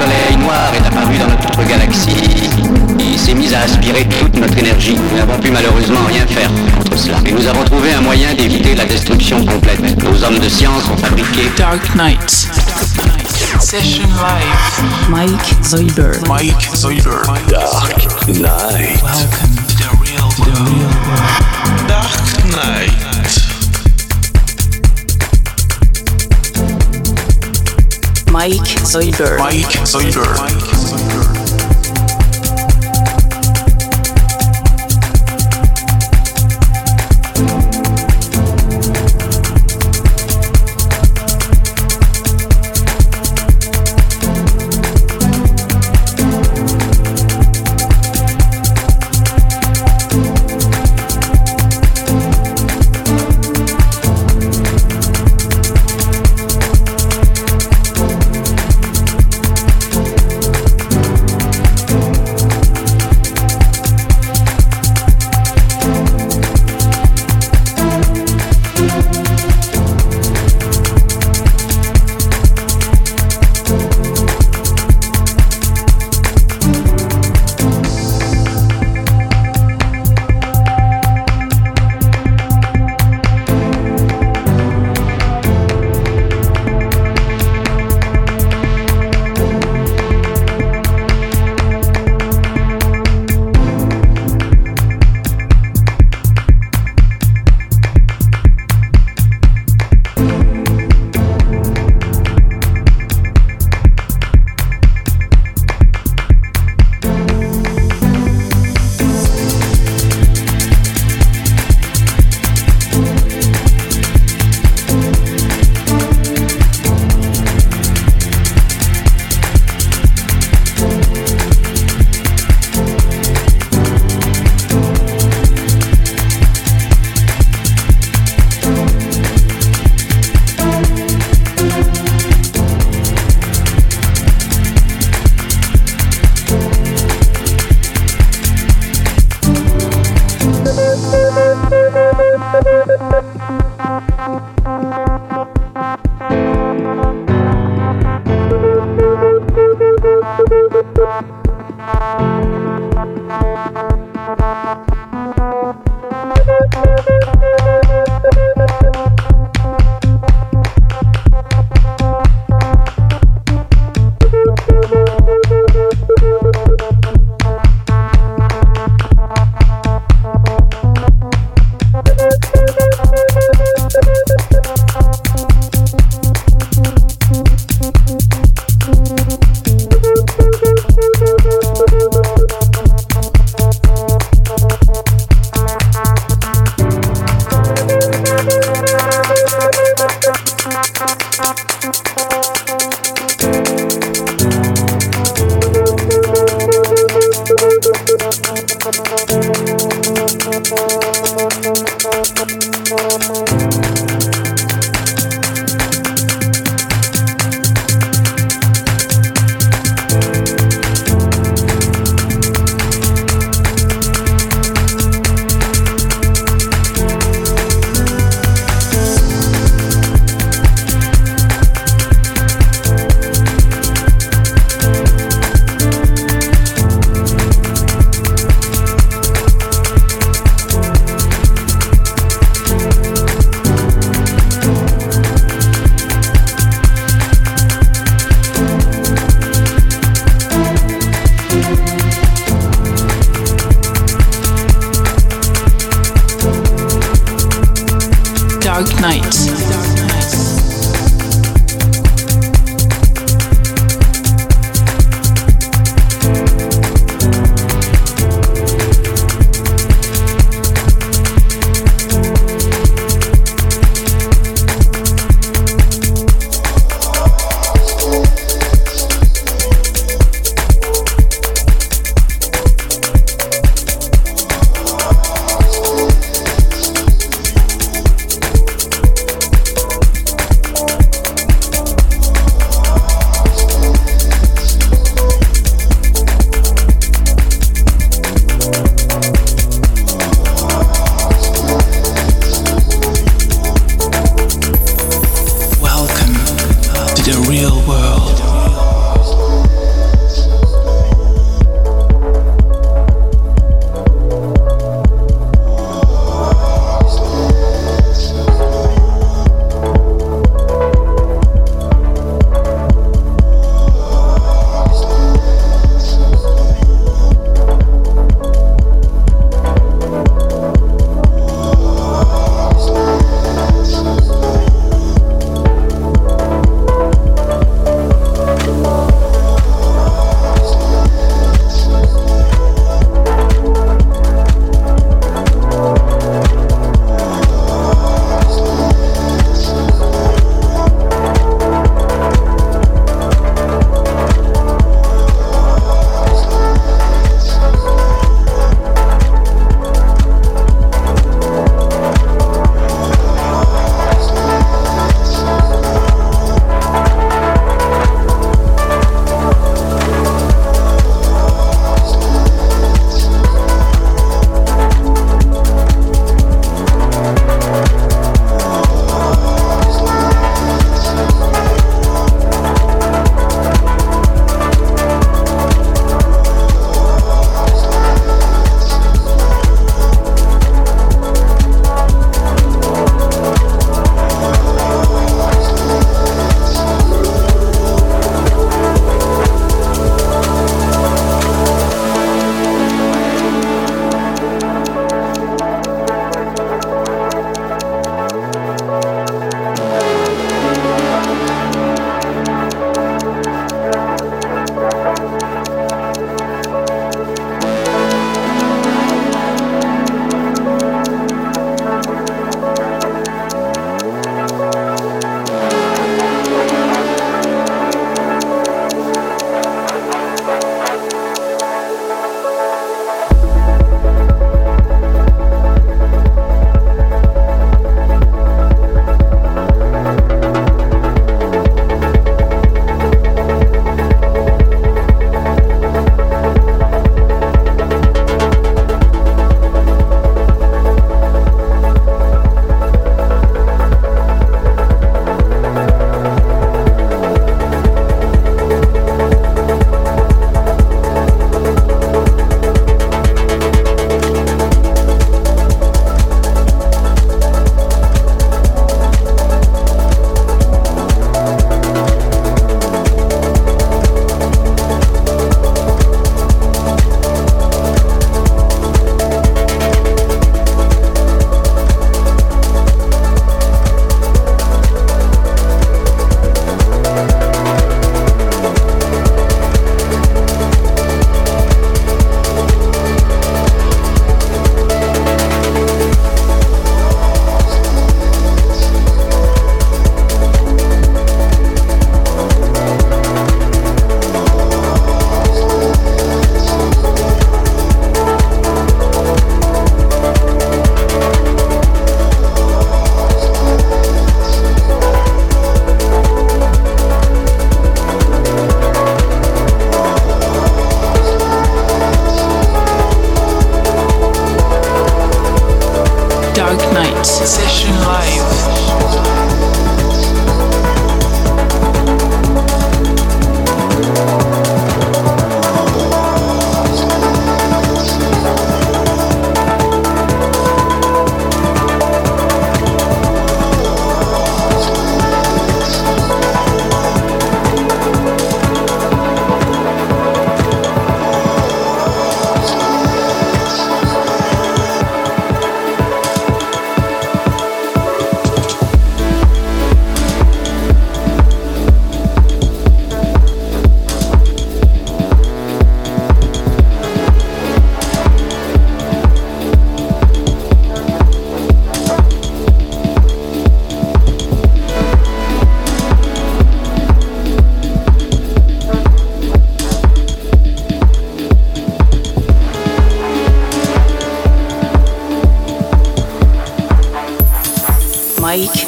soleil noir est apparu dans notre galaxie, il s'est mis à aspirer toute notre énergie. Nous n'avons pu malheureusement rien faire contre cela. Mais nous avons trouvé un moyen d'éviter la destruction complète. Nos hommes de science ont fabriqué Dark Knight. Session live. Mike Zoidberg. Mike Zoidberg. Dark Knight. Welcome to the real world. Dark Knight. Mike Zoidberg. Mike Zoidberg. Dark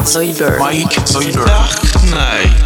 Zoidberg. Mike Zoidberg. Dark Knight.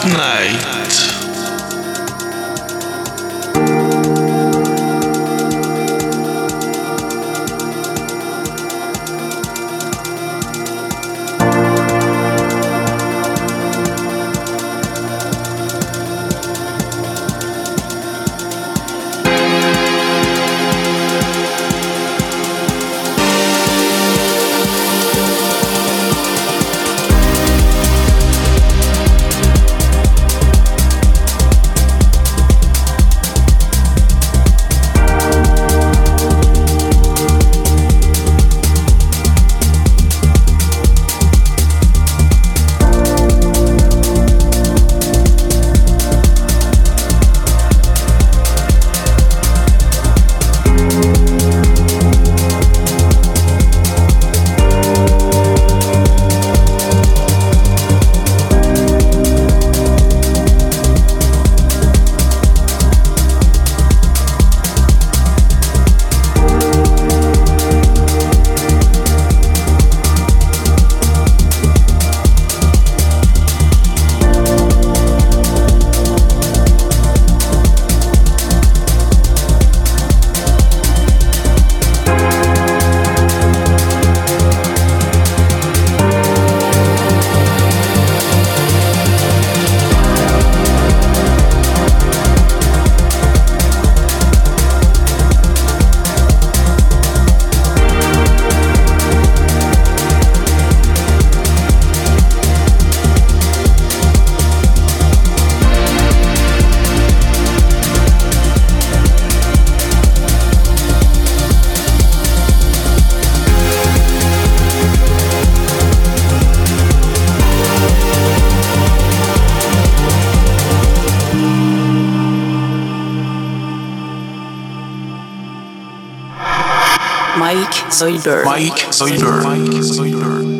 Dark Knight. Zoidberg. Mike Zoidberg. Mike Zoidberg.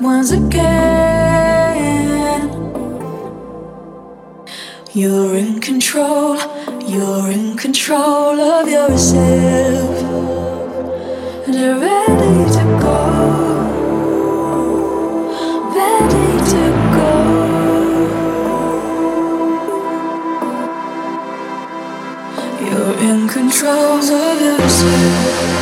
once again. You're in control, you're in control of yourself. And you're ready to go, ready to go. You're in control of yourself.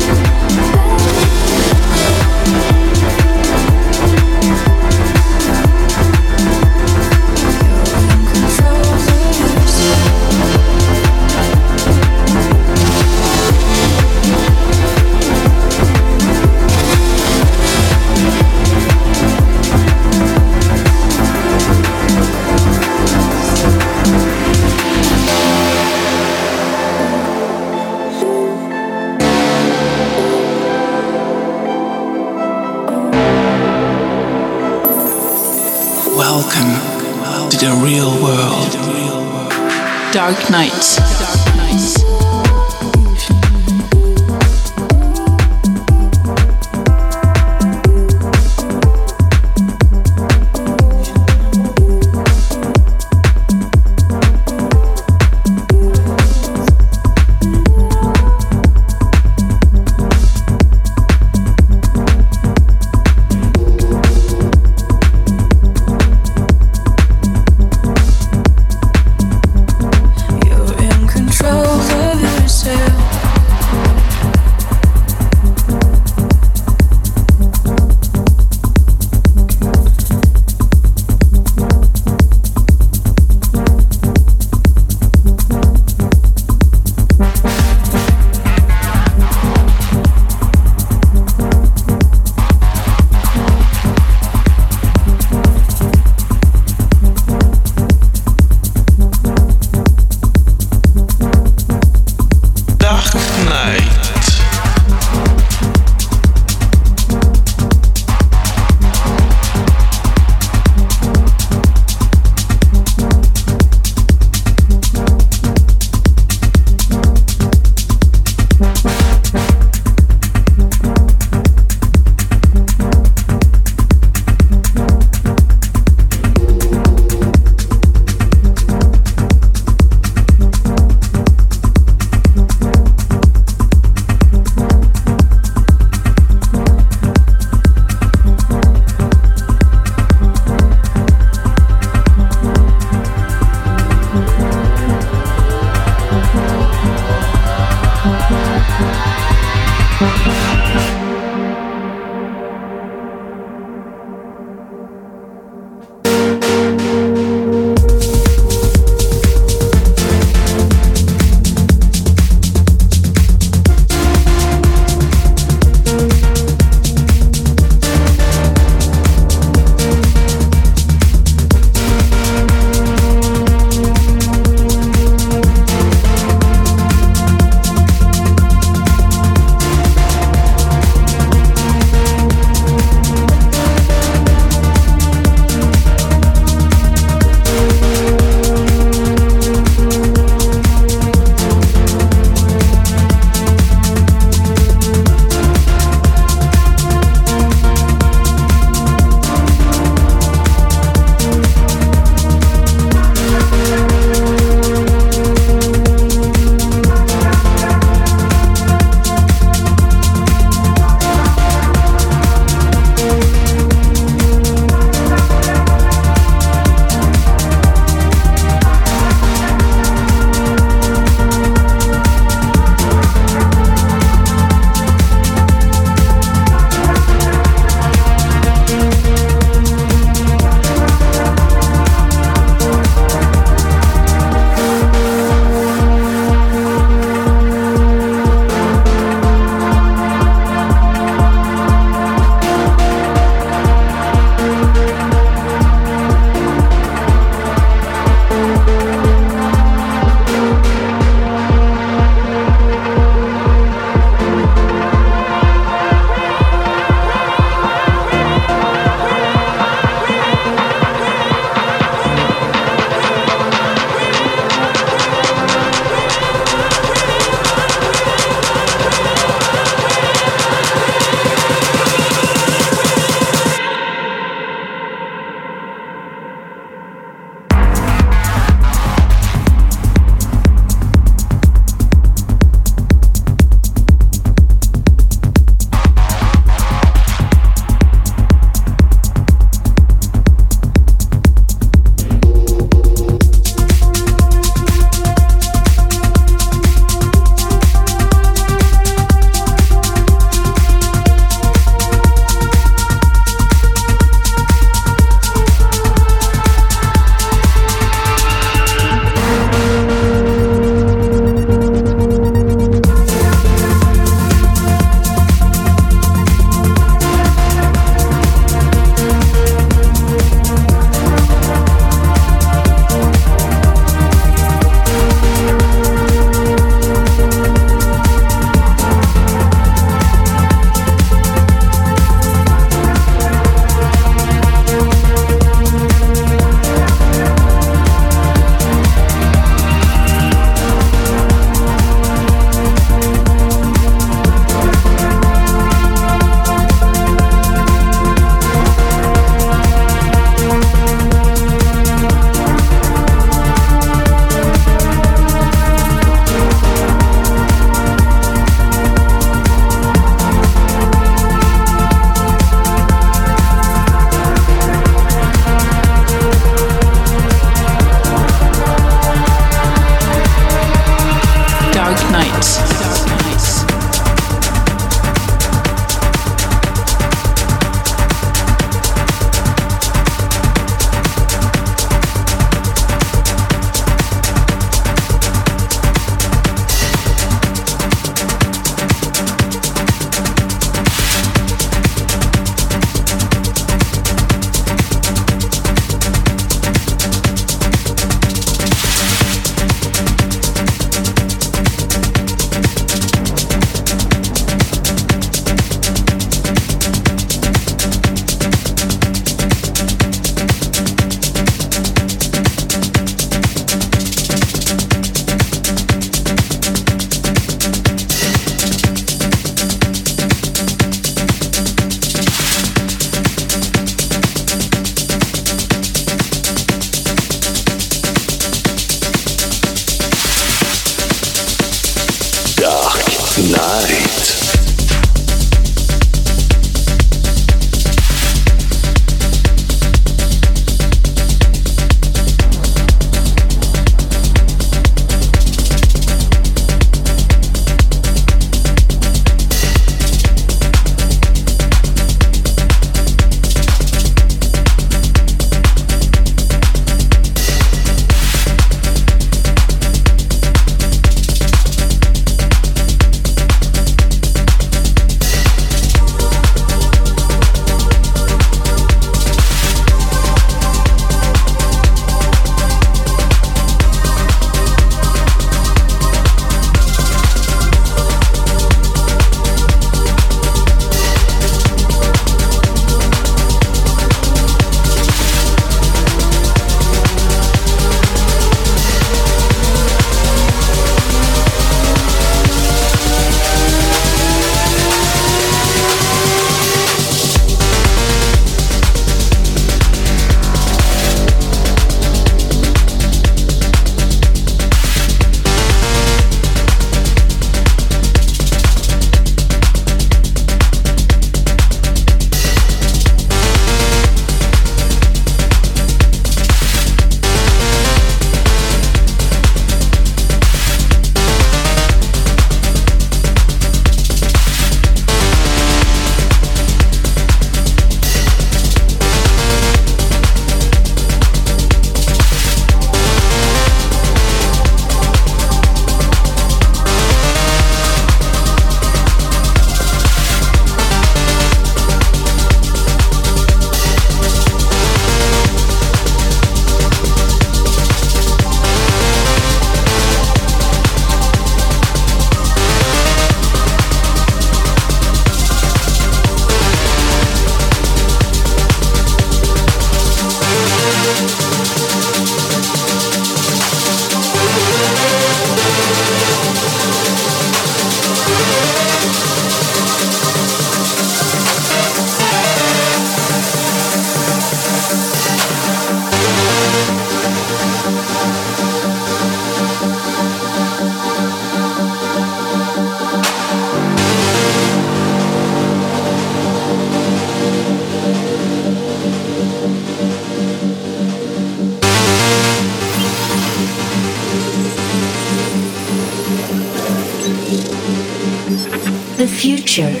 Future,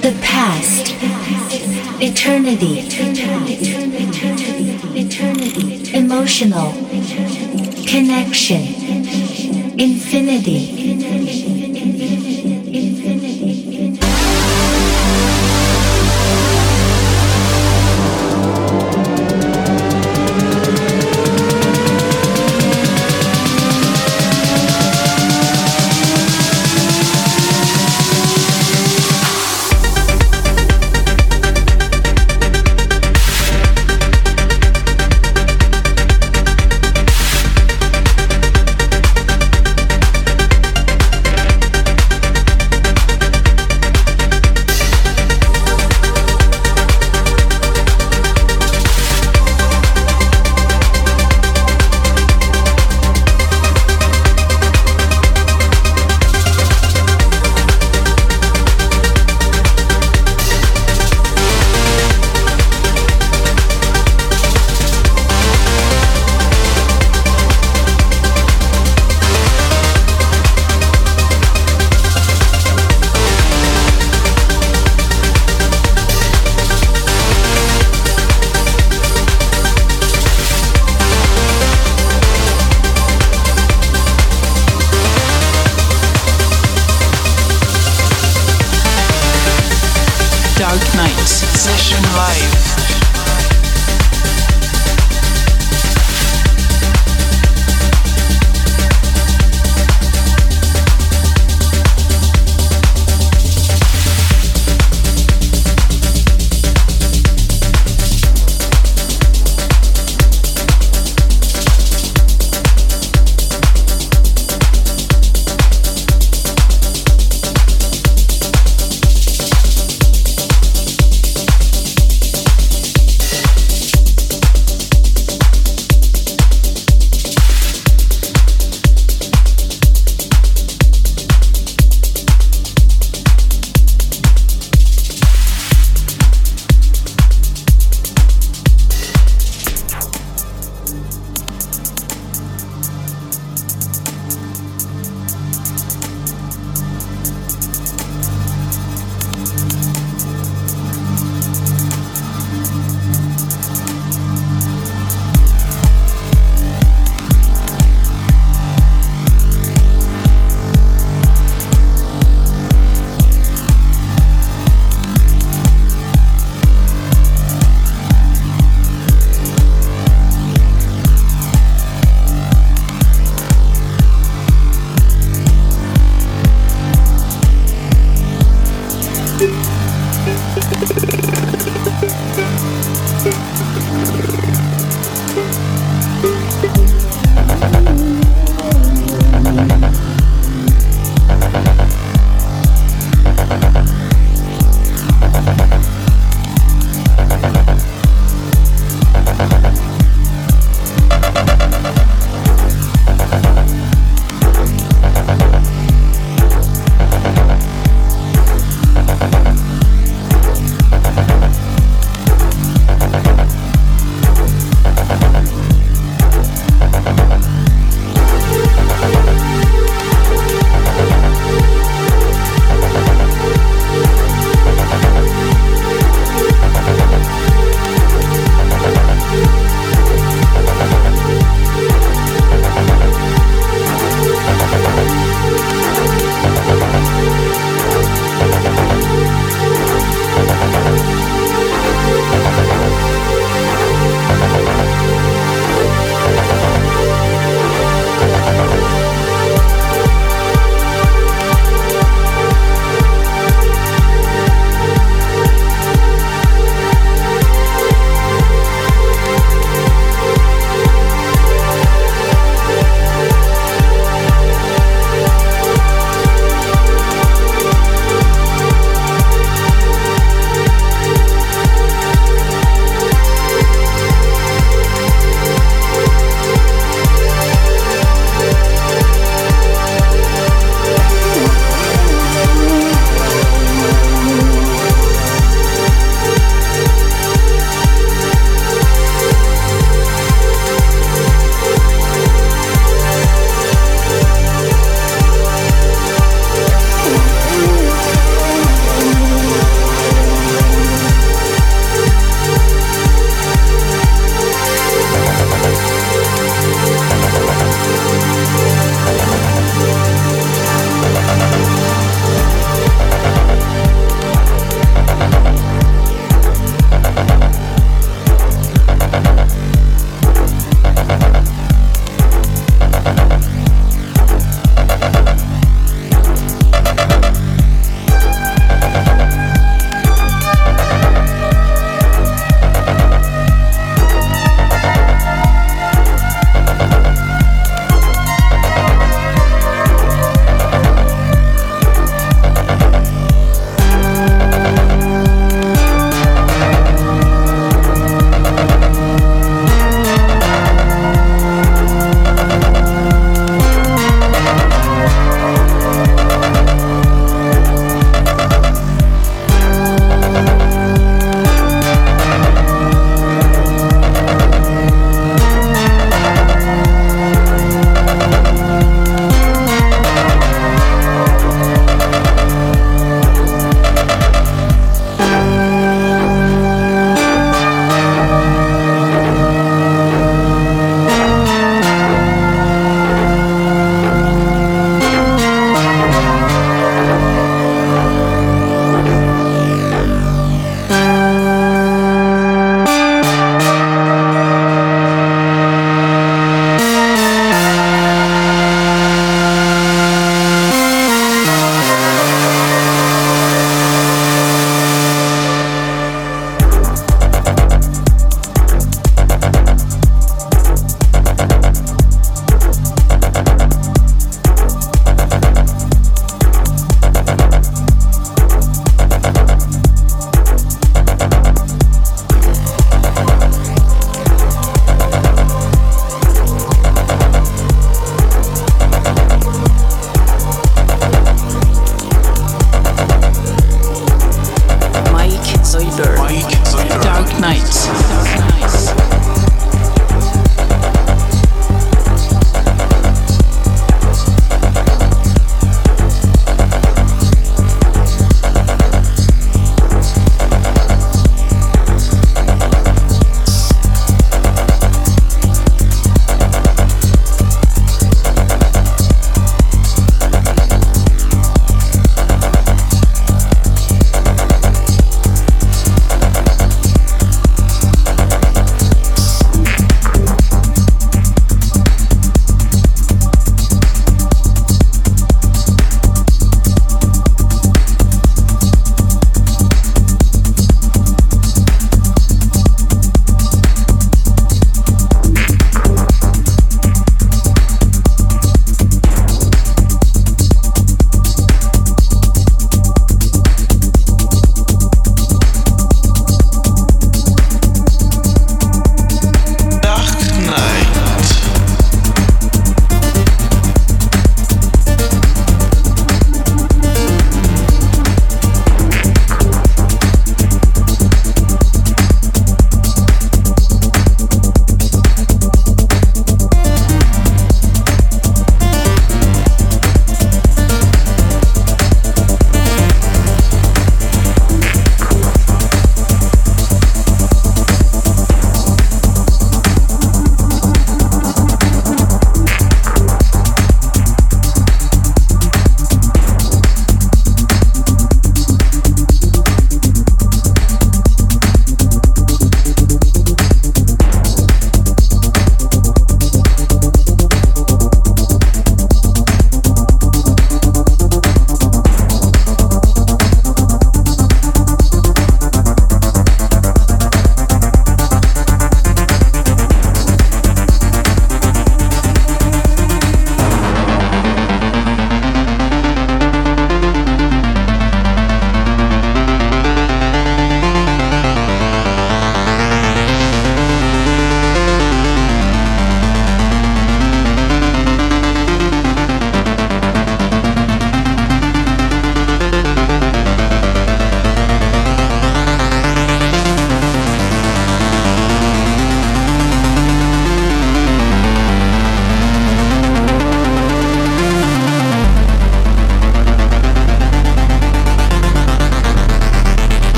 the past, eternity, emotional, connection, infinity.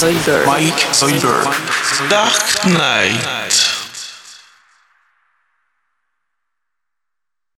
Mike Zoider. Mike Zoider. Dark Knight.